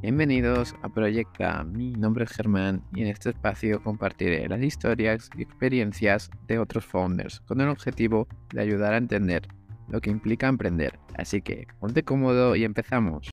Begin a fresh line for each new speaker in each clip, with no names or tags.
Bienvenidos a Proyecta. Mi nombre es Germán y en este espacio compartiré las historias y experiencias de otros founders con el objetivo de ayudar a entender lo que implica emprender. Así que ponte cómodo y empezamos.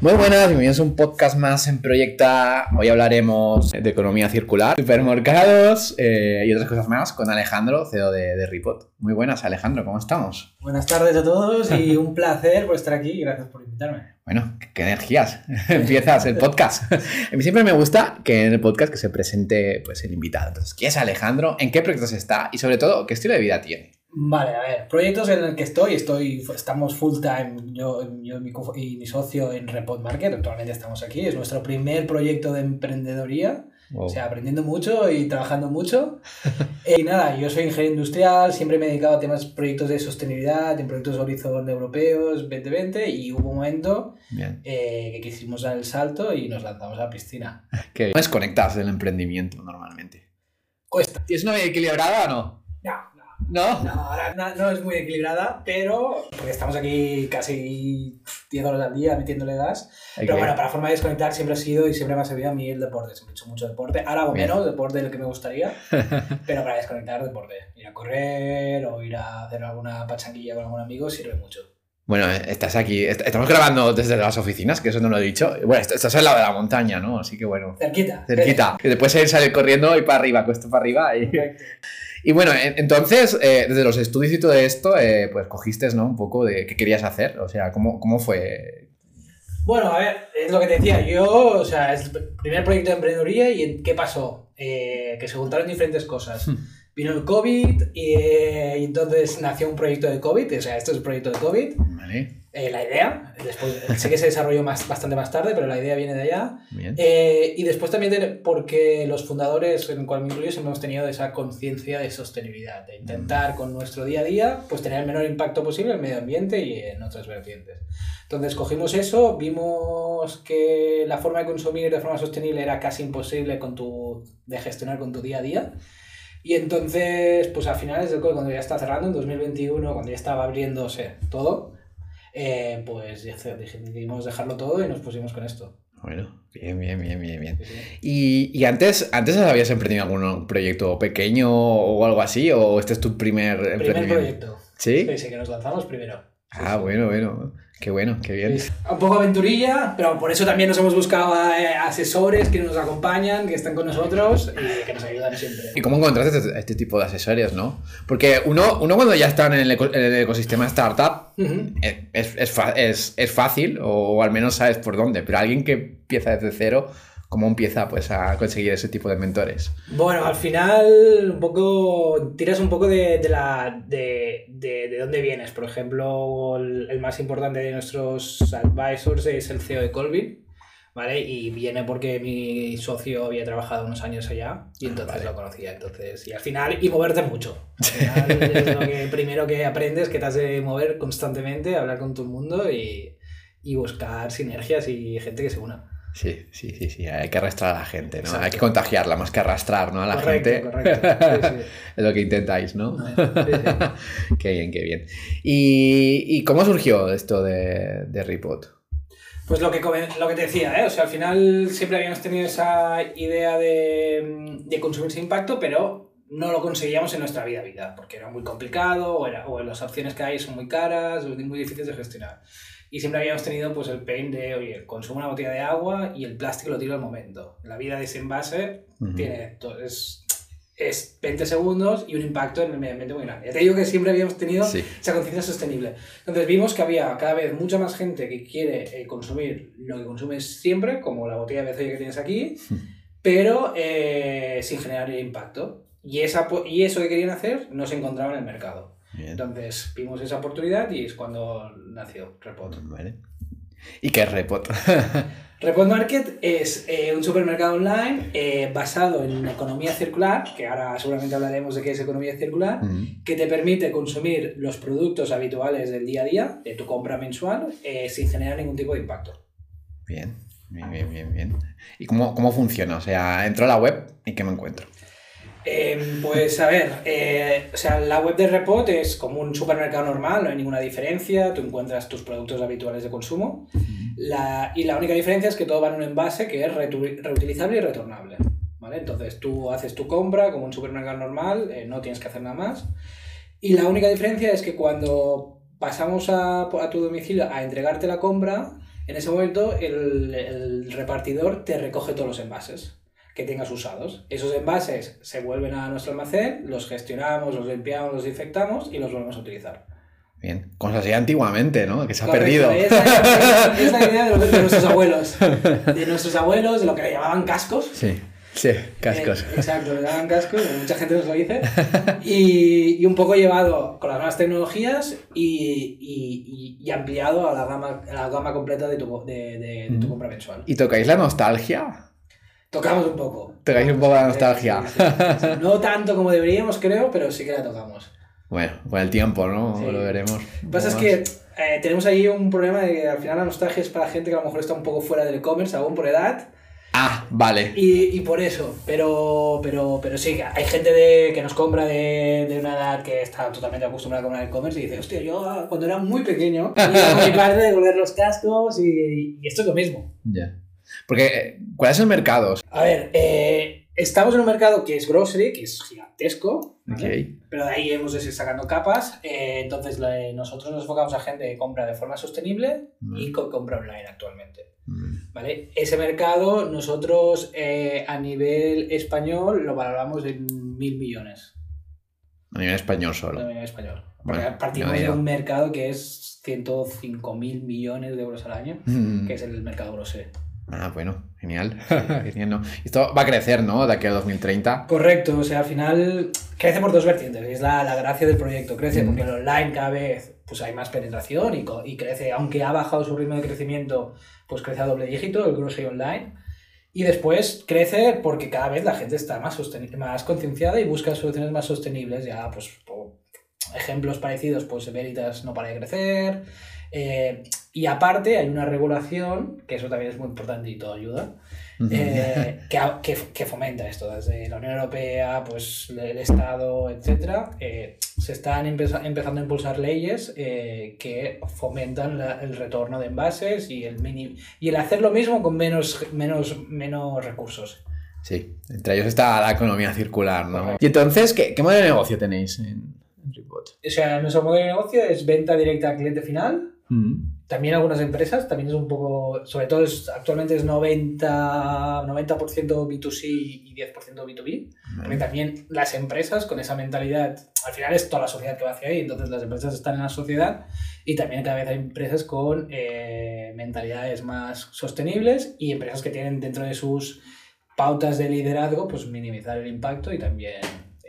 Muy buenas, bienvenidos a un podcast más en Proyecta. Hoy hablaremos de economía circular, supermercados eh, y otras cosas más con Alejandro, CEO de, de Ripot. Muy buenas, Alejandro, ¿cómo estamos?
Buenas tardes a todos y un placer por estar aquí y gracias por invitarme.
Bueno, qué energías. Empiezas el podcast. A mí siempre me gusta que en el podcast que se presente pues, el invitado. Entonces, ¿quién es Alejandro? ¿En qué proyectos está? Y sobre todo, ¿qué estilo de vida tiene?
Vale, a ver, proyectos en el que estoy, estoy estamos full time, yo, yo y, mi, co- y mi socio en Repot Market, actualmente estamos aquí, es nuestro primer proyecto de emprendedoría,
Wow.
o sea, aprendiendo mucho y trabajando mucho. Eh, y nada, yo soy ingeniero industrial, siempre me he dedicado a temas, proyectos de sostenibilidad, en proyectos Horizon europeos, 2020, y hubo un momento
Bien.
eh, que quisimos dar el salto y nos lanzamos a la piscina.
¿Qué ¿Cómo desconectas del emprendimiento normalmente?
Cuesta.
¿Tienes una vida equilibrada o no?
No, no.
¿No?
No, ahora no, no es muy equilibrada, pero porque estamos aquí casi 10 horas al día metiéndole gas. Pero bueno, para forma de desconectar siempre ha sido y siempre me ha servido a mí el deporte. Siempre he hecho mucho deporte. Ahora hago menos deporte de lo que me gustaría, pero para desconectar deporte. Ir a correr o ir a hacer alguna pachanguilla con algún amigo sirve mucho.
Bueno, estás aquí. est- Estamos grabando desde las oficinas, que eso no lo he dicho. Bueno, est- estás al lado de la montaña, ¿no? Así que bueno.
Cerquita.
Cerquita. Que después salir salir corriendo y para arriba, cuesta para arriba. Y, y bueno, en- entonces, eh, desde los estudios y todo esto, eh, pues cogiste, ¿no? Un poco de qué querías hacer. O sea, ¿cómo, cómo fue?
Bueno, a ver, es lo que te decía. Yo, o sea, es el primer proyecto de emprendeduría y en- ¿qué pasó? Eh, que se juntaron diferentes cosas.
Hmm.
Vino el COVID y, eh, y entonces nació un proyecto de COVID, o sea, esto es el proyecto de COVID.
Vale,
Eh, la idea, después, sé que se desarrolló más, bastante más tarde, pero la idea viene de allá.
bien.
Eh, y después también de- porque los fundadores, en el cual me incluyo, siempre hemos tenido esa conciencia de sostenibilidad, de intentar con nuestro día a día pues tener el menor impacto posible en el medio ambiente y en otras vertientes. Entonces cogimos eso, vimos que la forma de consumir de forma sostenible era casi imposible con tu, de gestionar con tu día a día. Y entonces, pues a finales del COVID, cuando ya está cerrando, en 2021, cuando ya estaba abriéndose todo, eh, pues ya decidimos dejarlo todo y nos pusimos con esto.
Bueno, bien, bien, bien, bien, bien.
Sí, sí.
¿Y, y antes, antes habías emprendido algún proyecto pequeño o algo así? ¿O este es tu primer
Primer
emprendimiento?
proyecto.
¿Sí?
Sí, sí, que nos lanzamos primero.
Ah, bueno, bueno. Qué bueno, qué bien.
Sí. Un poco aventurilla, pero por eso también nos hemos buscado eh, asesores que nos acompañan, que están con nosotros y que nos ayudan siempre.
¿Y cómo encontraste este, este tipo de asesores, no? Porque uno, uno cuando ya está en el, eco- en el ecosistema startup eh, es, es, es- es fácil o, al menos sabes por dónde, pero alguien que empieza desde cero, ¿cómo empieza pues a conseguir ese tipo de mentores?
Bueno, al final un poco tiras un poco de, de la de, de, de dónde vienes. Por ejemplo, el, el más importante de nuestros advisors es el CEO de Colvin, ¿vale? Y viene porque mi socio había trabajado unos años allá y entonces
Vale.
lo conocía. Entonces, y al final, y moverte mucho. Al final es lo que primero que aprendes, que te has de mover constantemente, hablar con todo el mundo y, y buscar sinergias y gente que se una.
Sí, sí, sí, sí, hay que arrastrar a la gente, ¿no?
Exacto.
Hay que contagiarla más que arrastrar, ¿no? A la
Correcto,
gente.
correcto. Sí, sí.
es lo que intentáis, ¿no?
Sí,
qué bien, qué bien. ¿Y, y cómo surgió esto de, de Ripot?
Pues lo que, lo que te decía, ¿eh? O sea, al final siempre habíamos tenido esa idea de, de consumir sin impacto, pero no lo conseguíamos en nuestra vida a vida, porque era muy complicado, o, era, o las opciones que hay son muy caras, o muy difíciles de gestionar. Y siempre habíamos tenido pues el pain de, oye, consumo una botella de agua y el plástico lo tiro al momento. La vida de ese envase
Ujú.
tiene, to- es, es 20 segundos y un impacto en el medio ambiente muy grande. Ya te digo que siempre habíamos tenido
Sí.
esa conciencia sostenible. Entonces vimos que había cada vez mucha más gente que quiere eh, consumir lo que consumes siempre, como la botella de botella que tienes aquí, pero eh, sin generar impacto. Y, esa, y eso que querían hacer no se encontraba en el mercado.
Bien.
Entonces vimos esa oportunidad y es cuando nació Repot.
Vale. ¿Y qué es Repot?
Repot Market es eh, un supermercado online eh, basado en economía circular, que ahora seguramente hablaremos de qué es economía circular, que te permite consumir los productos habituales del día a día, de tu compra mensual, eh, sin generar ningún tipo de impacto.
Bien, bien, bien, bien, bien. ¿Y cómo, cómo funciona? O sea, entro a la web y ¿qué me encuentro?
Em, pues a ver, eh, o sea, la web de Repot es como un supermercado normal, no hay ninguna diferencia, tú encuentras tus productos habituales de consumo la, y la única diferencia es que todo va en un envase que es reutilizable y retornable. ¿vale? Entonces tú haces tu compra como un supermercado normal, eh, no tienes que hacer nada más. Y la única diferencia es que cuando pasamos a, a tu domicilio a entregarte la compra, en ese momento el, el repartidor te recoge todos los envases que tengas usados. Esos envases se vuelven a nuestro almacén, los gestionamos, los limpiamos, los desinfectamos y los volvemos a utilizar.
Bien. Como se hacía antiguamente, ¿no? Que se ha
Correcto,
perdido.
Esa, es la idea de, lo- de nuestros abuelos. De nuestros abuelos, de lo que le llamaban cascos.
Sí, sí, cascos.
Eh, exacto, le llamaban cascos, mucha gente nos lo dice. Y, y un poco llevado con las nuevas tecnologías y, y- ampliado a la gama, a la gama completa de tu, de, de- de tu compra mensual.
¿Y tocáis la nostalgia?
Tocamos un poco.
Tocáis un poco la nostalgia.
Sí, sí, sí. No tanto como deberíamos, creo, pero sí que la tocamos.
Bueno, con el tiempo, ¿no? Lo veremos.
Lo que pasa es que eh, tenemos ahí un problema de que al final la nostalgia es para gente que a lo mejor está un poco fuera del e-commerce, aún por edad,
Ah, vale.
y, y por eso. Pero, pero, pero sí, hay gente de, que nos compra de, de una edad que está totalmente acostumbrada a comprar e-commerce y dice, hostia, yo ah, cuando era muy pequeño, iba con mi padre a devolver los cascos y, y esto es lo mismo.
Ya. Porque, eh, ¿cuál es el mercado?
A ver, eh, estamos en un mercado que es grocery, que es gigantesco, ¿vale? Pero de ahí hemos de ir sacando capas. eh, entonces la- nosotros nos enfocamos a gente que compra de forma sostenible y co- compra online actualmente.
Mm.
¿vale? Ese mercado nosotros eh, a nivel español lo valoramos en mil millones
A nivel español
a
solo.
nivel español. Porque
Bueno,
partimos de un mercado que es 105 mil millones de euros al año,
Mm.
que es el mercado grosé.
Ah, bueno, genial. genial, ¿no? Esto va a crecer, ¿no? De aquí a 2030.
Correcto, o sea, al final crece por dos vertientes, es la, la gracia del proyecto. Crece
Mm.
porque el online cada vez pues hay más penetración y, y crece, aunque ha bajado su ritmo de crecimiento, pues crece a doble dígito el grocery online. Y después crece porque cada vez la gente está más, más concienciada y busca soluciones más sostenibles. Ya, pues, por ejemplos parecidos, pues Veritas no para de crecer. eh, y aparte hay una regulación, que eso también es muy importante y todo ayuda, eh, que, que, que fomenta esto. Desde la Unión Europea, pues el Estado, etcétera, eh, se están empeza- empezando a impulsar leyes eh, que fomentan la- el retorno de envases y el, mini, y el hacer lo mismo con menos, menos, menos recursos.
Sí, entre ellos está la economía circular, ¿no? Y entonces, ¿qué, qué modelo de negocio tenéis en, en Repot?
O sea, nuestro modelo de negocio es venta directa al cliente final. También algunas empresas, también es un poco, sobre todo es- actualmente es 90%, 90 B2C y 10% B2B. Porque
Vale.
también las empresas con esa mentalidad, al final es toda la sociedad que va hacia ahí, entonces las empresas están en la sociedad y también cada vez hay empresas con eh, mentalidades más sostenibles y empresas que tienen dentro de sus pautas de liderazgo, pues minimizar el impacto y también,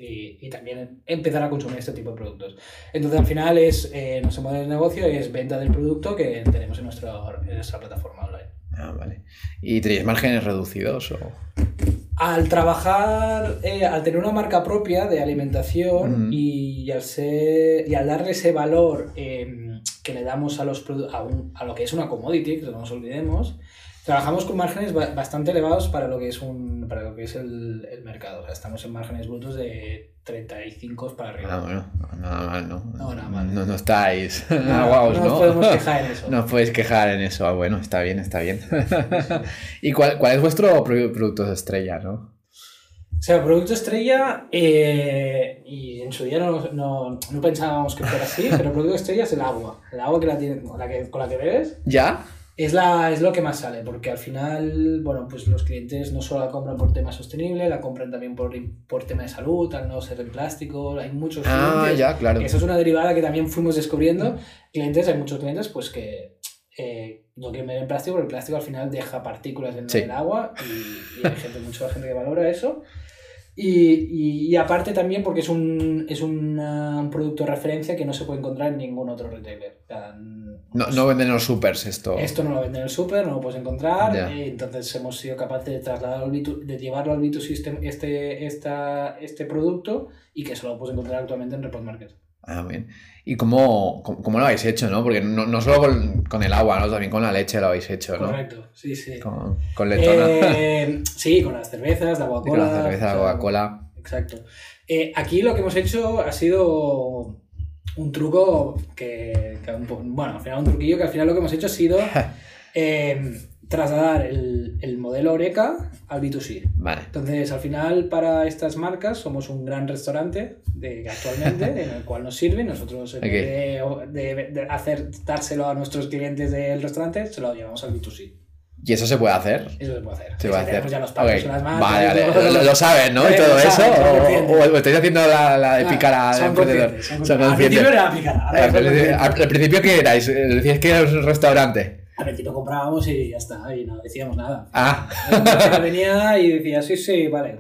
y, y también empezar a consumir este tipo de productos. Entonces al final es eh, nuestro modelo de negocio es venta del producto que tenemos en, nuestro, en nuestra plataforma online.
Ah, vale. ¿Y tenéis márgenes reducidos o...?
Al trabajar, eh, al tener una marca propia de alimentación y, al ser, y al darle ese valor eh, que le damos a, los a, un- a lo que es una commodity, que no nos olvidemos, trabajamos con márgenes ba- bastante elevados para lo que es, un, para lo que es el, el mercado. O sea, estamos en márgenes brutos de 35 para arriba.
Ah, bueno, nada mal, ¿no?
No, nada mal.
No, no estáis aguaos,
no
¿no?
nos podemos quejar en eso.
No os podéis quejar en eso. Ah, bueno, está bien, está bien. ¿Y cuál, cuál es vuestro pro- producto estrella, no?
O sea, producto estrella, eh, y en su día no, no, no pensábamos que fuera así, pero el producto estrella es el agua. El agua que la tiene, la que, con la que bebes
¿Ya?
Es, la, es lo que más sale, porque al final, bueno, pues los clientes no solo la compran por tema sostenible, la compran también por, por tema de salud, al no ser en plástico, hay muchos
Ah,
clientes.
ya, claro.
Eso es una derivada que también fuimos descubriendo. Clientes, hay muchos clientes pues que eh, no quieren ver en plástico, porque el plástico al final deja partículas en
Sí.
el agua y, y hay gente, mucha gente que valora eso. Y, y- y aparte también porque es, un, es una- un producto de referencia que no se puede encontrar en ningún otro retailer. O sea,
No, no venden los supers esto.
esto no lo venden en el súper, no lo puedes encontrar. Eh, entonces hemos sido capaces de trasladar al B2 de llevarlo al B2 System este, esta, este producto y que solo lo puedes encontrar actualmente en Report Market.
Bien. ¿Y cómo, cómo, cómo lo habéis hecho, no? Porque no, no solo con, con el agua, ¿no? También con la leche lo habéis hecho, ¿no?
Correcto, sí, sí.
Con, con letona.
Eh, sí, con las cervezas, la Coca-Cola.
con la cerveza, la Coca-Cola.
Exacto. Eh, aquí lo que hemos hecho ha sido un truco que, que un po- bueno, al final un truquillo que al final lo que hemos hecho ha sido eh, trasladar el, el modelo Oreca al B2C.
Vale.
Entonces, al final, para estas marcas, somos un gran restaurante de, actualmente en el cual nos sirven. Nosotros, en
Ok.
vez de, de- de hacer dárselo a nuestros clientes del restaurante, se lo llevamos al B2C.
¿Y eso se puede hacer?
Eso se puede hacer.
Se puede
sí, tenemos
hacer.
ya los packs,
Ok.
las marcas,
Vale, vale.
todo.
Lo, lo saben, ¿no? Y todo eso.
saben,
O, o- o estáis haciendo la, la de
Ah,
pícara de
son
emprendedor.
son conscientes. Al principio era ahora
Al, al- al principio, ¿qué erais? Eh, Decíais que erais un restaurante.
Al principio comprábamos y ya está, y no decíamos nada.
Ah,
venía y decía, sí, sí, vale,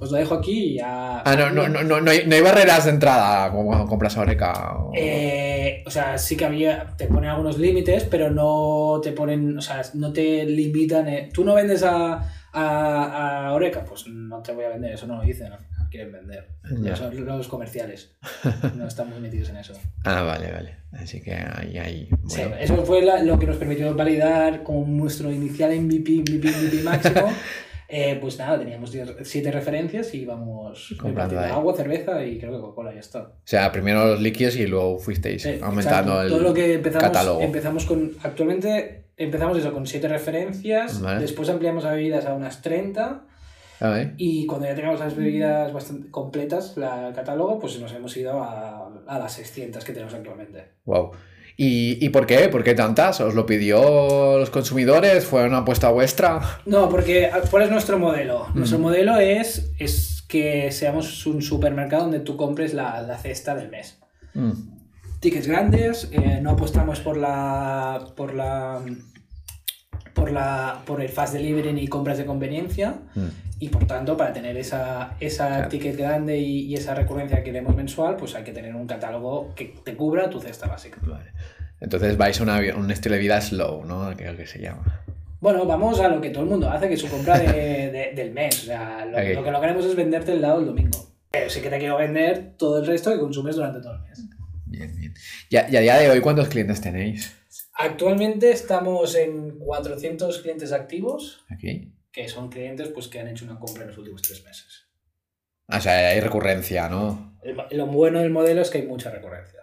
os lo dejo aquí y ya.
ah no, no, no, no, no hay, no hay barreras de entrada como cuando compras Oreca. o-
Eh, o sea, sí que había, te ponen algunos límites, pero no te ponen, o sea, no te limitan. eh, Tú no vendes a, a, a Oreca, pues no te voy a vender, eso no lo dicen, quieren vender.
Ya.
Son los comerciales, no están muy metidos en eso.
Ah, vale, vale. Así que ahí.
Sí,
Bueno.
eso fue la- lo que nos permitió validar con nuestro inicial MVP, MVP, MVP máximo. Eh, pues nada, teníamos 10 siete referencias y íbamos
Comprando
agua, cerveza y creo que Coca-Cola ya está.
O sea, primero los líquidos y luego fuisteis
Sí,
aumentando
exacto.
el
Todo lo que empezamos,
catálogo.
empezamos con. Actualmente empezamos eso con siete referencias,
Vale.
después ampliamos a bebidas a unas 30
A ver.
y cuando ya teníamos las bebidas bastante completas, la, catálogo, pues nos hemos ido a, a las 600 que tenemos actualmente.
Wow. ¿Y, ¿Y por qué? ¿Por qué tantas? ¿Os lo pidió los consumidores? ¿Fue una apuesta vuestra?
No, porque ¿cuál es nuestro modelo? Nuestro
Mm.
modelo es, es que seamos un supermercado donde tú compres la, la cesta del mes.
Mm,
Tickets grandes, eh, no apostamos por la por la por la por el fast delivery ni compras de conveniencia
mm.
y por tanto para tener esa, esa
Claro.
ticket grande y, y esa recurrencia que queremos mensual pues hay que tener un catálogo que te cubra tu cesta básica.
Vale. Entonces vais a una, un estilo de vida slow, ¿no? Creo que se llama.
Bueno, vamos a lo que todo el mundo hace, que es su compra de- de- del mes. O sea, lo,
Ok.
lo que no queremos es venderte el lado el domingo. Pero sí que te quiero vender todo el resto que consumes durante todo el mes.
Bien, bien. Y a, y a día de hoy, ¿cuántos clientes tenéis
Actualmente estamos en 400 clientes activos,
aquí?
que son clientes pues, que han hecho una compra en los últimos tres meses.
O sea, hay recurrencia, ¿no?
Lo bueno del modelo es que hay mucha recurrencia.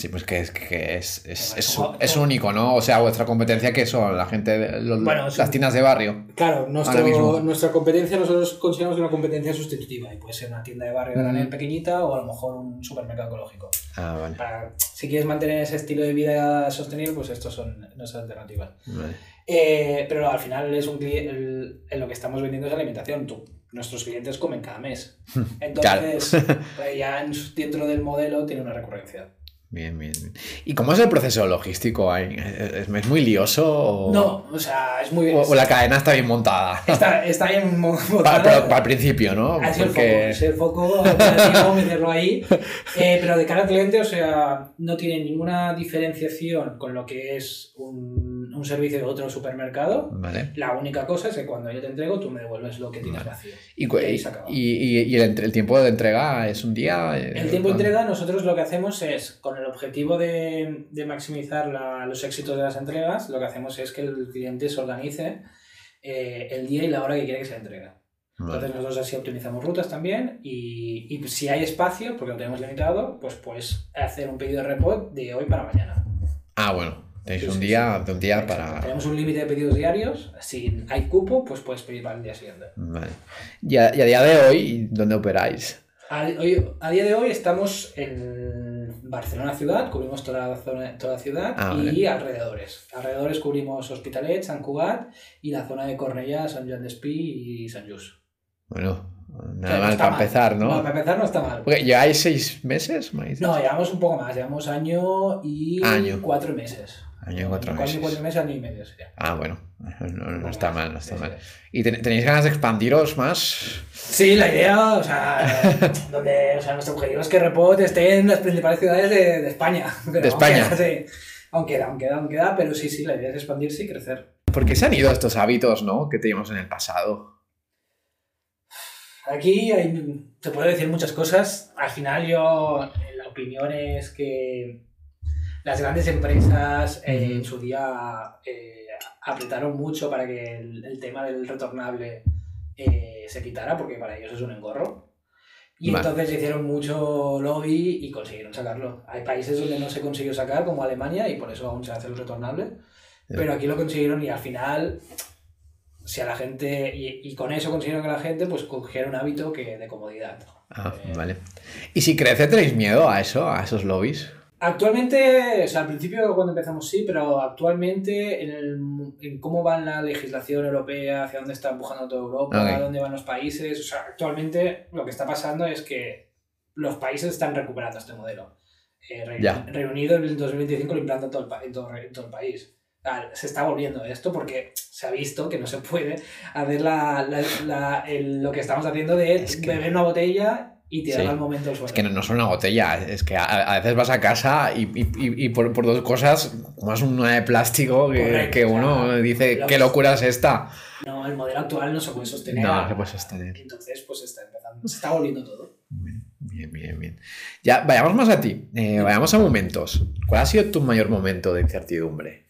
Sí, pues que es, que es, es, es, único, ¿no? O sea, vuestra competencia, que son? La gente, los-
Bueno,
las
un-
tiendas de barrio.
Claro, nuestro,
mismo.
nuestra competencia nosotros consideramos una competencia sustitutiva y puede ser una tienda de barrio
Mm.
granel pequeñita o a lo mejor un supermercado ecológico.
Ah, vale.
Para, si quieres mantener ese estilo de vida sostenible, pues estos son nuestras alternativas.
vale.
Eh, pero al final es un el- en lo que estamos vendiendo es alimentación. Tú- nuestros clientes comen cada mes. Entonces, pues ya dentro del modelo tiene una recurrencia.
Bien, bien, bien. ¿Y cómo es el proceso logístico ahí? ¿Es, es muy lioso o,
No, o sea, es muy
o, o la cadena está bien montada?
Está, está bien montada.
pero para el principio, ¿no?
Ha sido el foco,
Porque-
sido el foco meterlo ahí. Eh, pero de cara al cliente, o sea, no tiene ninguna diferenciación con lo que es un, un servicio de otro supermercado.
Vale.
La única cosa es que cuando yo te entrego, tú me devuelves lo que tienes
Vale.
vacío.
¿Y,
Y
y, y- y el, tiempo de entrega es un día?
El tiempo de entrega, nosotros lo que hacemos es, con el objetivo de, de maximizar la- los éxitos de las entregas, lo que hacemos es que el cliente se organice eh, el día y la hora que quiere que se le entregue. Entonces nosotros así optimizamos rutas también y, y si hay espacio, porque lo tenemos limitado, pues puedes hacer un pedido de repot de hoy para mañana.
Ah, bueno. Tenéis
Sí,
un
sí,
día, de un día para...
Tenemos un límite de pedidos diarios, si hay cupo, pues puedes pedir para el día siguiente.
Vale. Y a, y a día de hoy, ¿dónde operáis?
A, hoy- a día de hoy estamos en Barcelona ciudad, cubrimos toda la, zona, toda la ciudad
Ah,
y
vale.
alrededores. Alrededores cubrimos Hospitalet, Sant Cugat y la zona de Cornellà, Sant Joan d'Espí y Sant Just.
Bueno, nada
no
mal para empezar, ¿no?
para empezar no está mal.
Porque ¿Lleváis seis meses? me?
No, llevamos un poco más, llevamos año y
Año.
cuatro meses.
Año y cuatro
Año,
meses.
Cuatro meses, año y medio sería.
Ah, bueno. No, no está mal, no está
Sí,
mal. ¿Y ten- tenéis ganas de expandiros más?
Sí, la idea, o sea, donde, o sea, nuestro objetivo es que Repot esté en las principales ciudades de, de España. Pero
De España.
Aún queda, sí. aún queda, aún queda, aún queda, pero sí, sí, la idea es expandirse y crecer.
¿Por qué se han ido estos hábitos, no? Que teníamos en el pasado.
Aquí hay, se puede decir muchas cosas. Al final yo, la opinión es que las grandes empresas eh, en su día eh, apretaron mucho para que el, el tema del retornable eh, se quitara, porque para ellos es un engorro. Y
Vale.
entonces hicieron mucho lobby y consiguieron sacarlo. Hay países donde no se consiguió sacar, como Alemania, y por eso aún se hace el retornable. Pero aquí lo consiguieron y al final, si a la gente, y, y con eso consiguieron que la gente pues cogiera un hábito que de comodidad.
Ah, vale. ¿Y si crece, tenéis miedo a eso, a esos lobbies?
Actualmente, o sea, al principio cuando empezamos sí, pero actualmente en, el, en cómo va la legislación europea, hacia dónde está empujando toda Europa,
Ok.
a dónde van los países, o sea, actualmente lo que está pasando es que los países están recuperando este modelo. Eh, Reino,
Ya.
Reino Unido en el 2025 lo implanta en todo el, en todo, en todo el país. Se está volviendo esto porque se ha visto que no se puede hacer la, la- la- el- lo que estamos haciendo de
Es que-
beber una botella y tirarla
Sí.
al momento al suelo.
Es que no, no es una botella, es que a, a veces vas a casa y, y- y- por, por dos cosas, como es una de plástico, que,
Correcto,
que uno dice, ¿qué locura es esta?
No, el modelo actual no se puede sostener.
No, no se puede sostener.
Entonces, pues está empezando, se está volviendo todo.
Bien, bien, bien. Ya, vayamos más a ti, eh, vayamos a momentos. ¿Cuál ha sido tu mayor momento de incertidumbre?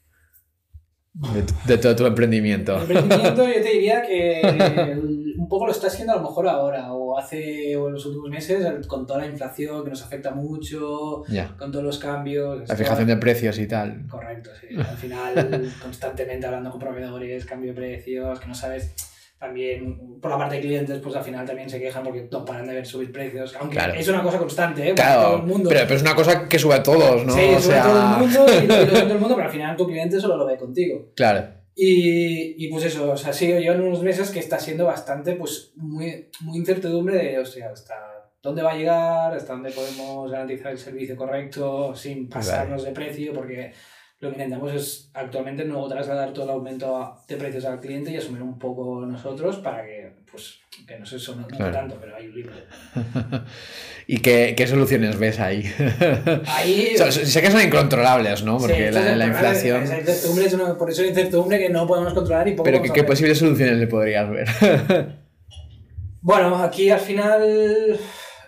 De, tu- de todo tu emprendimiento.
El emprendimiento yo te diría que un poco lo está haciendo a lo mejor ahora o hace o en los últimos meses con toda la inflación que nos afecta mucho, con todos los cambios.
La fijación de precios y tal.
Correcto, sí. Al final constantemente hablando con proveedores, cambio de precios, que no sabes también por la parte de clientes, pues al final también se quejan porque no paran de ver subir precios. Aunque
Claro.
es una cosa constante, ¿eh? Para todo
Claro,
el mundo.
pero, pero es una cosa que sube a todos, ¿no?
Sí,
o sea,
todo el mundo y lo, y lo todo el mundo, pero al final tu cliente solo lo ve contigo.
Claro.
Y, y pues eso, o sea, sí, yo en unos meses que está siendo bastante, pues, muy, muy incertidumbre de, o sea, hasta dónde va a llegar, hasta dónde podemos garantizar el servicio correcto sin pasarnos de precio, porque lo que intentamos es actualmente no trasladar todo el aumento de precios al cliente y asumir un poco nosotros para que, pues, que no se no
Claro.
tanto, pero hay un límite.
¿Y qué, qué soluciones ves ahí?
Ahí...
So- sé que son incontrolables, ¿no?
sí,
Porque
es
la, la inflación...
Esa incertidumbre es una, por eso es incertidumbre que no podemos controlar y poco
Pero ¿qué, qué posibles soluciones le podrías ver?
Bueno, aquí al final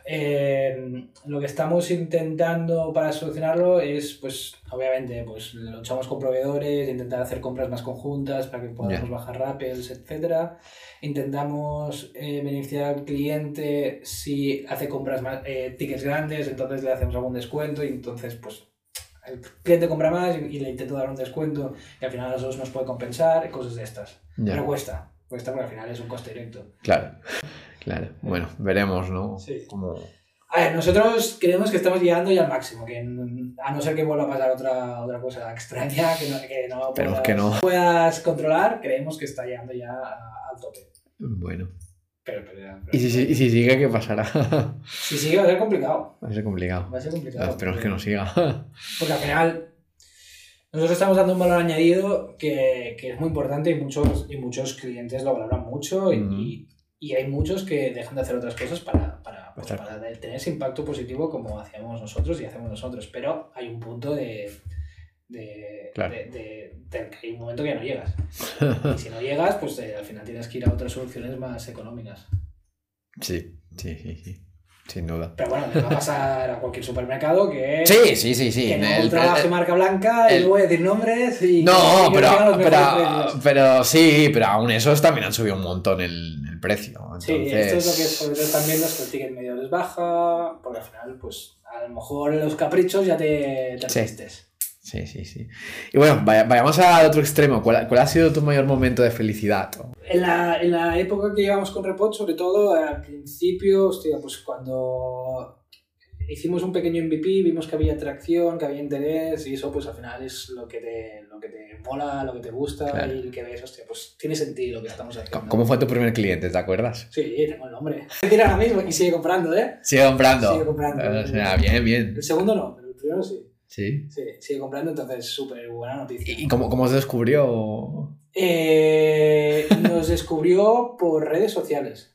eh, lo que estamos intentando para solucionarlo es, pues, obviamente, pues lo echamos con proveedores, intentar hacer compras más conjuntas para que podamos
Ya.
bajar rappels, etcétera. Intentamos eh, beneficiar al cliente si hace compras más, eh, tickets grandes, entonces le hacemos algún descuento y entonces, pues, el cliente compra más y, y le intento dar un descuento y al final a nosotros nos puede compensar, cosas de estas.
Ya.
Pero cuesta, cuesta porque al final es un coste directo.
Claro, claro. Bueno, veremos, ¿no?
Sí.
Cómo-
A ver, nosotros creemos que estamos llegando ya al máximo, que a no ser que vuelva a pasar otra, otra cosa extraña que no, que no, puedas,
que no.
puedas controlar, creemos que está llegando ya al tope.
Bueno.
Pero, pero, pero-
¿Y si, si- y si sigue, qué pasará?
si sigue va a ser complicado.
Va a ser complicado.
Va a ser complicado.
Esperemos que no siga.
Porque al final nosotros estamos dando un valor añadido que, que es muy importante y muchos, y muchos clientes lo valoran mucho y, y- y hay muchos que dejan de hacer otras cosas para, para, pues, para tener ese impacto positivo como hacíamos nosotros y hacemos nosotros. Pero hay un punto de, de,
Claro.
de- de- del que hay un momento que ya no llegas. Y si no llegas, pues eh, al final tienes que ir a otras soluciones más económicas.
Sí, sí, sí, sí. Sin duda.
Pero bueno, va a pasar a cualquier supermercado que...
Sí, sí, sí, sí.
que no
El-
trabaje
el-
marca blanca y
el-
no voy a decir nombres y
No,
y
pero, pero, pero sí, pero aún esos también han subido un montón el, el precio.
Sí, esto es lo que sobre todo están viendo es que el ticket medio les baja, porque al final, pues a lo mejor los caprichos ya te, te
Sí.
resistes.
Sí, sí, sí. Y bueno, vaya- vayamos al otro extremo. ¿Cuál, cuál ha sido tu mayor momento de felicidad?
En la, en la época que llevamos con Repot, sobre todo al principio, hostia, pues cuando hicimos un pequeño MVP, vimos que había atracción, que había interés, y eso pues al final es lo que te, lo que te mola, lo que te gusta,
Claro.
y que ves, hostia, pues tiene sentido lo que estamos haciendo.
¿Cómo- ¿Cómo fue tu primer cliente? ¿Te acuerdas?
Sí, tengo el nombre. Tira ahora mismo y sigue comprando, ¿eh?
Sigue comprando.
Sigue comprando.
O sea, bien, bien.
El segundo no, pero el primero sí.
Sí.
Sí, sigue comprando, entonces súper buena noticia.
¿Y cómo, cómo se descubrió?
Eh, nos descubrió por redes sociales.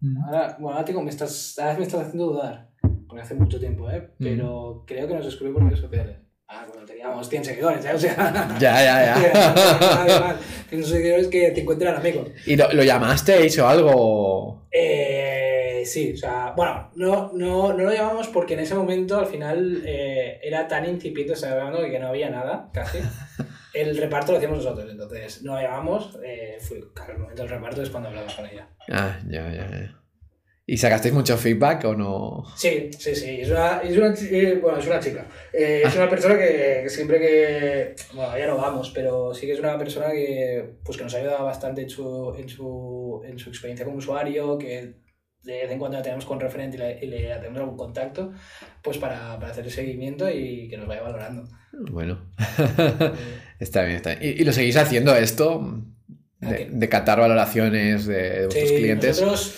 Mm.
Ahora, bueno, ahora tengo- me estás, ahora me estás haciendo dudar, porque hace mucho tiempo, ¿eh? Pero creo que nos descubrió por redes sociales. Ah, bueno, teníamos 100 seguidores, ¿eh? O sea...
Ya, ya, ya.
más. Tienes seguidores que te encuentran amigos.
¿Y lo, lo llamasteis o algo?
Eh, sí, o sea, bueno, no, no, no lo llamamos porque en ese momento al final eh, era tan incipiente, o sea, que no había nada, casi. El reparto lo hacíamos nosotros, entonces no lo llamamos, eh, fue, claro, el momento del reparto es cuando hablamos con ella.
Ah, ya, ya, ya. ¿Y sacasteis mucho feedback o no?
Sí, sí, sí. Es una, es una, eh, bueno, es una chica. Eh, es una persona que, que siempre que. Bueno, ya no vamos, pero sí que es una persona que, pues, que nos ayuda bastante en su, en, su, en su experiencia como usuario, que de vez en cuando la tenemos con referente y le, y le hacemos algún contacto, pues para, para hacer el seguimiento y que nos vaya valorando.
Bueno, está bien, está bien. ¿Y, y lo seguís haciendo esto?
¿A
De, de catar valoraciones de, vuestros
Sí,
clientes.
Nosotros,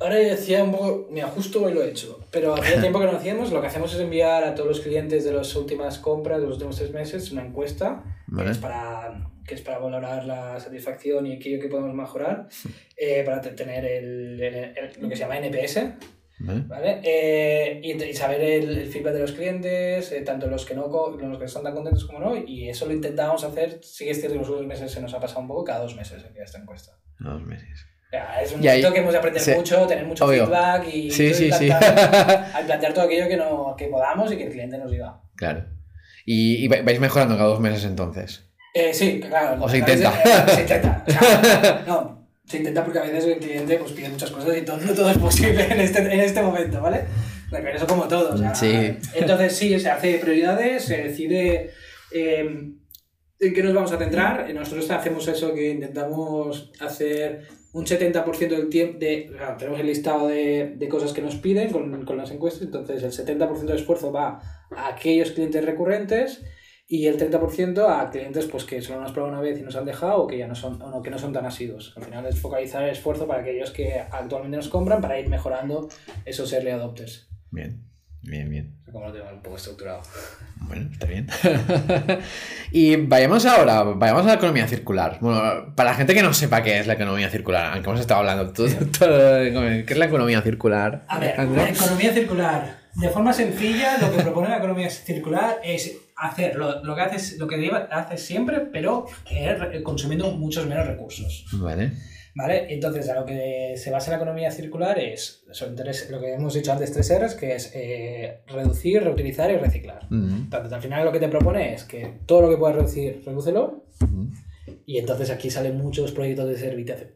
ahora decía un poco, mira, justo hoy lo he hecho, pero hacía tiempo que no hacíamos. Lo que hacemos es enviar a todos los clientes de las últimas compras de los últimos tres meses una encuesta
Vale.
que, es para, que es para valorar la satisfacción y aquello que podemos mejorar, eh, para te- tener el, el- el- lo que se llama NPS,
¿Vale?
¿vale? Eh, y, y saber el, feedback de los clientes, eh, tanto los que, no, los que están tan contentos como no, y eso lo intentábamos hacer, sí que es cierto que los últimos meses se nos ha pasado un poco, cada dos meses envía esta encuesta.
Dos meses.
Ya, es un momento que hemos de aprender
sí.
mucho, tener mucho
Obvio.
feedback y
Sí, sí, sí.
plantear, a plantear todo aquello que, no, que podamos y que el cliente nos diga.
claro. Y, vais mejorando cada dos meses entonces.
Eh, sí, claro.
O se
veces,
intenta.
eh, se intenta. No, se intenta porque a veces el cliente pues, pide muchas cosas y todo, no todo es posible en este, en este momento, ¿vale? Pero eso como todo. o sea,
Sí.
Entonces sí, se hace prioridades, se decide eh, en qué nos vamos a centrar. Eh, Nosotros hacemos eso que intentamos hacer un 70% del tiempo, de, o sea, tenemos el listado de, de cosas que nos piden con, con las encuestas, entonces el 70% del esfuerzo va a aquellos clientes recurrentes y el 30% a clientes pues, que solo nos proban una vez y nos han dejado o que ya no son, o no, que no son tan asiduos. Al final es focalizar el esfuerzo para aquellos que actualmente nos compran para ir mejorando esos early adopters.
Bien, bien, bien.
Como lo tengo un poco estructurado.
Bueno, está bien. y vayamos ahora, vayamos a la economía circular. Bueno, para la gente que no sepa qué es la economía circular, aunque hemos estado hablando todo, todo- ¿qué es la economía circular?
A ver, la economía circular. De forma sencilla, lo que propone la economía circular es hacer lo, lo que haces, lo que haces siempre, pero eh, consumiendo muchos menos recursos.
Vale.
¿Vale? Entonces, a lo que se basa la economía circular es son tres- lo que hemos dicho antes, tres R's, que es eh, reducir, reutilizar y reciclar.
Mm,
Entonces, al final lo que te propone es que todo lo que puedas reducir, redúcelo.
mm,
Y entonces aquí salen muchos proyectos de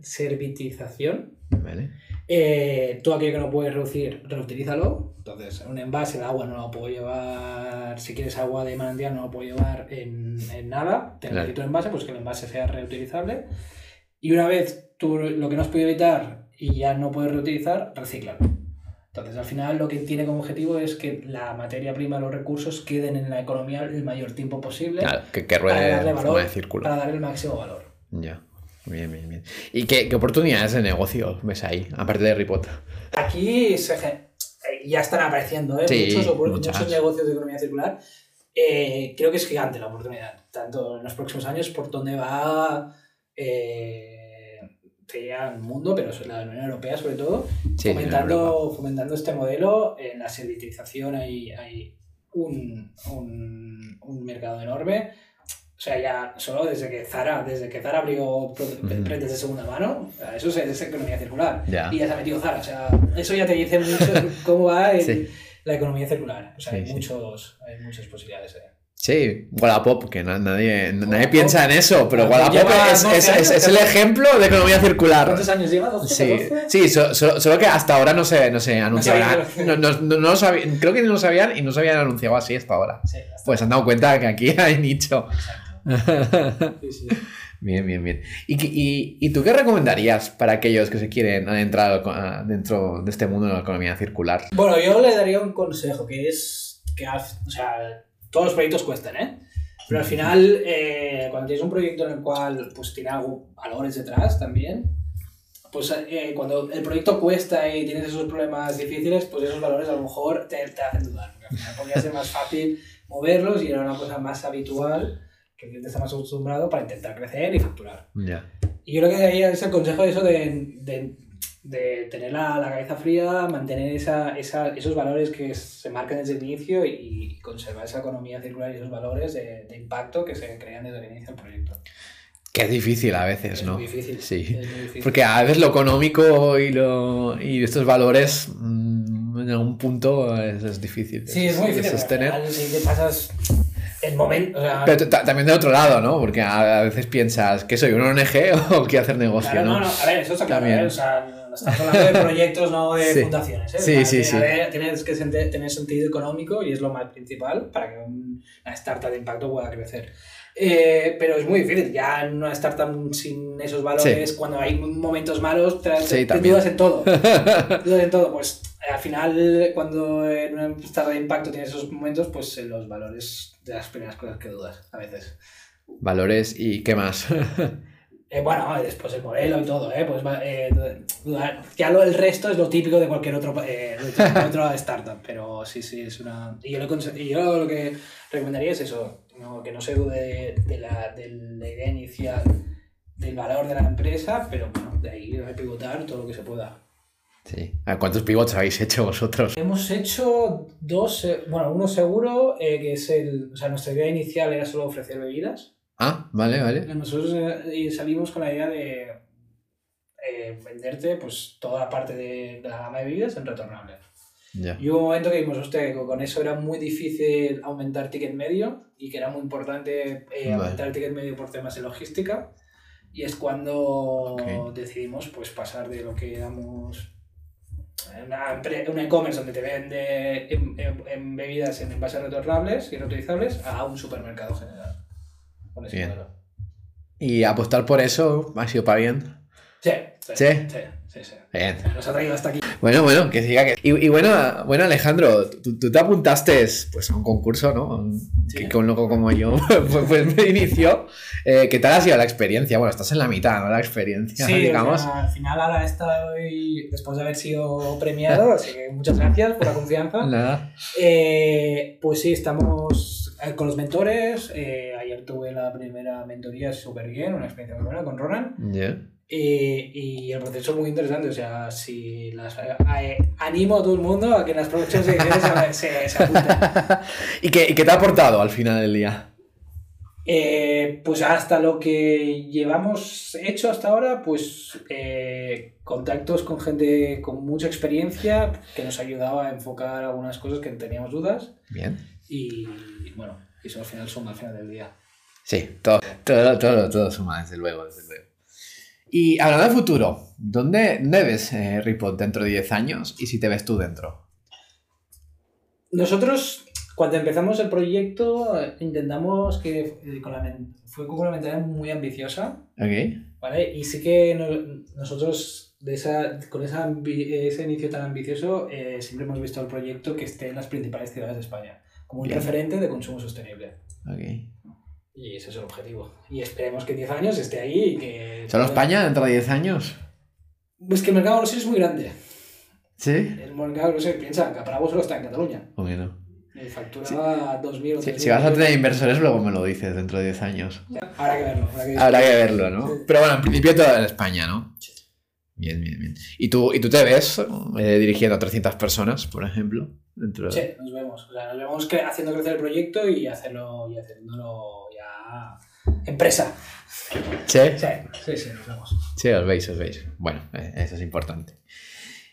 servitización.
Vale.
Eh, todo aquello que no puedes reducir, reutilízalo. Entonces, un envase, el agua no lo puedo llevar. Si quieres agua de manantial, no lo puedo llevar en, en nada. Te
Claro.
un envase, pues que el envase sea reutilizable. Y una vez tú lo que no has podido evitar y ya no puedes reutilizar, recíclalo. Entonces, al final, lo que tiene como objetivo es que la materia prima, los recursos queden en la economía el mayor tiempo posible
Claro, que, que
para
ruede
darle
de forma
valor,
de
para dar el máximo valor.
Ya. Bien, bien, bien. ¿Y qué, qué oportunidades de negocio ves ahí, aparte de Ripot?
Aquí se eh, ya están apareciendo ¿eh?
Sí,
muchos, muchos negocios de economía circular. Eh, creo que es gigante la oportunidad, tanto en los próximos años por donde va eh, el mundo, pero la Unión Europea sobre todo,
Sí,
fomentando, fomentando este modelo. En la servitización hay, hay un, un, un mercado enorme. O sea, ya solo desde que Zara, desde que Zara abrió prendas de segunda mano, eso es, es economía circular. Y ya se ha metido Zara. O sea, eso ya te dice mucho cómo va el-
Sí.
la economía circular. O sea,
Sí,
hay,
sí.
muchos, hay muchas posibilidades. eh.
Sí, Wallapop, que na- nadie, nadie piensa en eso, pero
Wallapop
es,
12
es- es- es el ejemplo de economía circular.
¿Cuántos años lleva? ¿12?
Sí,
14?
sí so- so- solo que hasta ahora no se, no se. No, no- no- creo que no lo sabían y no se habían anunciado así hasta ahora.
Sí.
Pues se han dado cuenta que aquí hay nicho.
Exacto. Sí, sí.
Bien, bien, bien. ¿Y, y, y tú qué recomendarías para aquellos que se quieren adentrar a- dentro de este mundo de la economía circular?
Bueno, yo le daría un consejo, que es que, o sea, todos los proyectos cuestan, ¿eh? Pero al final, eh, cuando tienes un proyecto en el cual pues tiene algo, valores detrás también, pues eh, cuando el proyecto cuesta y tienes esos problemas difíciles, pues esos valores a lo mejor te, te hacen dudar. Porque al final podría ser más fácil moverlos y era una cosa más habitual, que el cliente está más acostumbrado para intentar crecer y facturar.
Ya.
Y yo creo que ahí es el consejo de eso de, de, de tener la, la cabeza fría, mantener esa, esa, esos valores que se marcan desde el inicio y, conservar esa economía circular y esos valores de, de impacto que se crean desde el inicio del proyecto.
Que es difícil a veces,
Es
¿no?
muy difícil.
Sí.
Es muy difícil.
Porque a veces lo económico y, lo, y estos valores mm, en algún punto es, es difícil.
sí, es muy difícil.
de sostener.
Si te pasas el momento. O sea,
Pero ta- también de otro lado, ¿no? Porque a, a veces piensas que soy un ONG o quiero hacer negocio,
claro,
¿no?
no, no, a ver, eso está claro.
También.
¿eh? O sea, estamos hablando de proyectos, no de
Sí.
fundaciones. ¿eh?
Sí, sí, sí.
ver, Tienes que tener sentido económico y es lo más principal para que un- una startup de impacto pueda crecer. Eh, pero es muy difícil, ya en una startup sin esos valores, cuando hay momentos malos, te,
Sí,
te- dudas en todo. dudas en todo. Pues eh, al final, cuando en una startup de impacto tienes esos momentos, pues en los valores de las primeras cosas que dudas a veces.
Valores y qué más.
Eh, bueno, después el modelo y todo, ¿eh? Pues, eh, dudar. ya lo, el resto es lo típico de cualquier otro, eh, otra startup, pero sí, sí, es una... Y yo, lo y yo lo que recomendaría es eso, no- que no se dude de, de la, de la idea inicial del valor de la empresa, pero bueno, de ahí pivotar todo lo que se pueda.
Sí. ¿Cuántos pivots habéis hecho vosotros?
Hemos hecho dos, eh, bueno, uno seguro, eh, que es el, o sea, nuestra idea inicial era solo ofrecer bebidas,
Ah, vale, vale.
Nosotros eh, salimos con la idea de eh, venderte pues toda la parte de, de la gama de bebidas en retornable.
Ya.
Y hubo un momento que vimos, hostia, que con eso era muy difícil aumentar ticket medio y que era muy importante
Vale.
aumentar el ticket medio por temas de logística. Y es cuando decidimos pues pasar de lo que éramos una un e-commerce donde te vende en, en- en bebidas en envases retornables y reutilizables a un supermercado general. Con ese
Bien.
modelo.
¿Y apostar por eso ha sido para bien?
Sí, sí,
¿Sí?
sí, sí, sí.
Bien.
Nos ha traído hasta aquí.
Bueno, bueno, que siga que. Y, y bueno, bueno, Alejandro, tú, tú te apuntaste pues, a un concurso, ¿no?
Sí.
Que, que un loco como yo pues, pues, me inició. Eh, ¿Qué tal ha sido la experiencia? Bueno, estás en la mitad, ¿no? La experiencia,
Sí,
digamos.
o sea, al final ahora estoy, después de haber sido premiado, así que muchas gracias por la confianza.
Nada.
Eh, pues sí, estamos eh, con los mentores. eh, ayer tuve la primera mentoría súper bien, una experiencia muy buena con Ronan.
Ya.
Eh, y el proceso es muy interesante. O sea, si las, eh, animo a todo el mundo a que en las próximas ediciones se, se, se apunten.
¿Y qué, y qué te ha aportado al final del día?
Eh, pues hasta lo que llevamos hecho hasta ahora, pues eh, contactos con gente con mucha experiencia que nos ayudaba a enfocar algunas cosas que teníamos dudas
Bien.
y bueno, eso al final suma al final del día.
Sí, todo, todo, todo, todo suma, desde luego, desde luego. Y hablando de futuro, ¿dónde, dónde ves eh, dentro de 10 años y si te ves tú dentro?
Nosotros, cuando empezamos el proyecto, eh, intentamos que eh, con la men- fue con una mentalidad muy ambiciosa,
¿Ok?
¿vale? Y sí que no- nosotros, de esa, con esa ese inicio tan ambicioso, eh, siempre hemos visto el proyecto que esté en las principales ciudades de España, como un
Bien.
referente de consumo sostenible.
Ok.
Y ese es el objetivo. Y esperemos que en 10 años esté ahí y que...
¿Solo España dentro de 10 años?
Pues que el mercado grosero es muy grande.
¿Sí?
El mercado grosero, piensa, Caparabo solo está en Cataluña.
¿O que no?
Y facturaba 2.000 o
Si,
3.000
si vas a tener inversores, luego me lo dices dentro de 10 años.
Habrá que verlo. Habrá que
Habrá que verlo, ¿no?
Sí.
Pero bueno, en principio todo en España, ¿no?
Sí.
Bien, bien, bien. ¿Y tú, y tú te ves eh, dirigiendo a 300 personas, por ejemplo? Dentro de-
Sí, nos vemos. O sea, nos vemos haciendo crecer el proyecto y hacerlo y haciéndolo ya empresa.
¿Sí?
Sí, sí, sí, nos vemos.
Sí, os veis, os veis. Bueno, eh, eso es importante.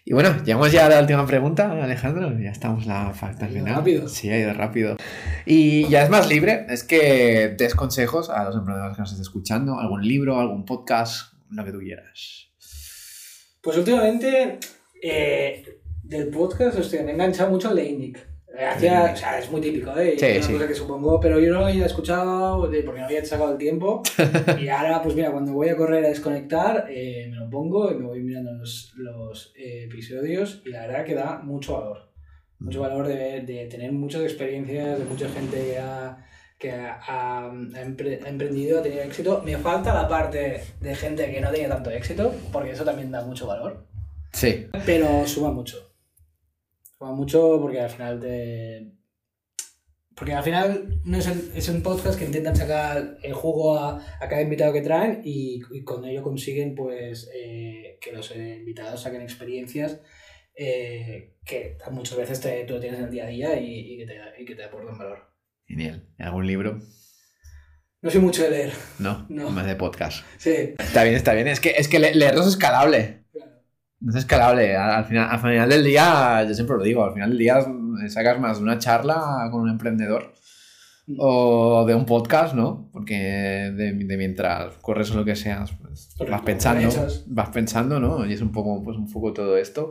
Y bueno, llegamos ya a la última pregunta, Alejandro. Ya estamos la
ido
final.
rápido.
Sí, ha ido rápido. Y ya es más libre, es que des consejos a los emprendedores que nos estés escuchando, algún libro, algún podcast, lo que tú quieras.
Pues últimamente eh, del podcast, hostia, me he enganchado mucho al de Indic. Eh, Hacía, o sea, es muy típico, ¿eh?
Sí,
es una
sí.
cosa que supongo, pero yo no lo había escuchado porque no había sacado el tiempo. y ahora, pues mira, cuando voy a correr a desconectar, eh, me lo pongo y me voy mirando los, los eh, episodios y la verdad que da mucho valor. Mucho valor de, de tener muchas experiencias, de mucha gente que ha, que ha, ha- ha emprendido, ha tenido éxito. Me falta la parte de gente que no tiene tanto éxito, porque eso también da mucho valor.
Sí,
Pero suma mucho. Suma mucho porque al final te... Porque al final no es, el- es un podcast que intentan sacar el jugo a, a cada invitado que traen y, y con ello consiguen pues eh, que los invitados saquen experiencias eh, que muchas veces te, tú lo tienes en el día a día y, y que, te, y que te aportan valor.
genial. ¿Algún libro?
No soy mucho de leer.
No,
No.
más de podcast.
Sí.
Está bien, está bien. Es que, es que le- leerlo es escalable. No es escalable. Al al final, al final del día, yo siempre lo digo, al final del día sacas más de una charla con un emprendedor
Mm.
o de un podcast, ¿no? Porque de, de mientras corres o lo que seas, pues
Correcto,
vas pensando, vas pensando, ¿no? Y es un poco, pues un poco todo esto.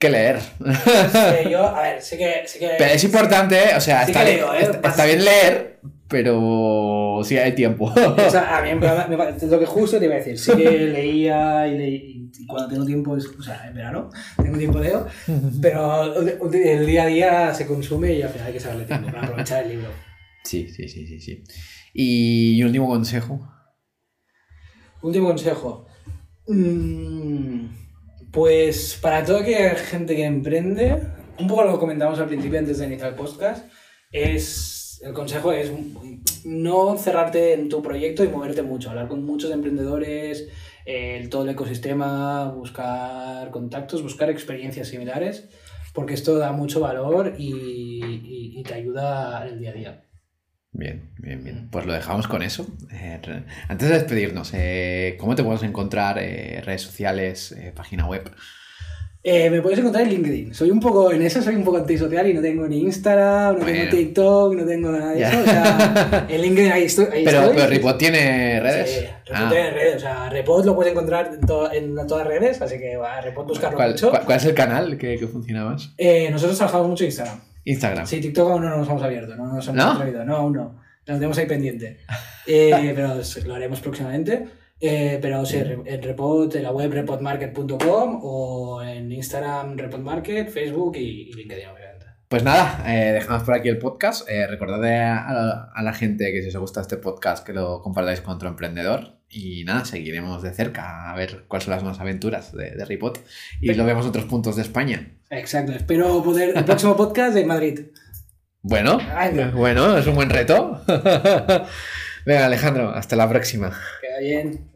¿Qué leer?
Sí, yo, a ver, sí que. Sí que
Pero es importante, o sea,
Sí
está,
leo, ¿eh?
está- está bien leer, pero sí hay tiempo.
O sea, a mí me me lo que justo te iba a decir. Sí que leía y, leí, y cuando tengo tiempo, es, o sea, en verano, tengo tiempo leo, pero el día a día se consume y al final hay que saberle tiempo para aprovechar el libro.
Sí, sí, sí, sí, sí. Y último consejo.
Último consejo. Mm, Pues para toda aquella gente que emprende, un poco lo comentamos al principio antes de iniciar el podcast, es el consejo es no cerrarte en tu proyecto y moverte mucho, hablar con muchos emprendedores, el, todo el ecosistema, buscar contactos, buscar experiencias similares, porque esto da mucho valor y, y- y te ayuda en el día a día.
Bien, bien, bien. Pues lo dejamos con eso. Eh, antes de despedirnos, eh, ¿cómo te puedes encontrar? Eh, redes sociales, página web.
Me puedes encontrar en LinkedIn. Soy un poco, en eso soy un poco antisocial y no tengo ni Instagram, no
Bueno.
tengo TikTok, no tengo nada de eso. O sea, en LinkedIn ahí estoy. ahí
Pero,
estoy.
pero Ripot tiene redes.
Sí, Repot
Ah,
tiene redes. O sea, Repot lo puedes encontrar en, to- en todas redes, así que va, Repot buscarlo
¿cuál,
mucho.
cuál- cuál es el canal que, que funciona más?
Nosotros trabajamos mucho en Instagram.
Instagram.
Sí, TikTok aún no nos hemos abierto, no nos hemos
¿No?
atrevido. No, aún no. Lo tenemos ahí pendiente. Eh, pero lo haremos próximamente. Eh, pero sí, en Repot, en la web repotmarket.com o en Instagram repotmarket, Facebook y, y LinkedIn, obviamente.
Pues nada, eh, dejamos por aquí el podcast. Eh, recordad a la, a la gente que si os gusta este podcast que lo compartáis con otro emprendedor. Y nada, seguiremos de cerca a ver cuáles son las nuevas aventuras de, de Ripot. Y
Pero-
lo vemos en otros puntos de España.
Exacto, espero poder. El próximo podcast de Madrid.
Bueno,
Venga.
bueno, es un buen reto. Venga, Alejandro, hasta la próxima.
Queda bien.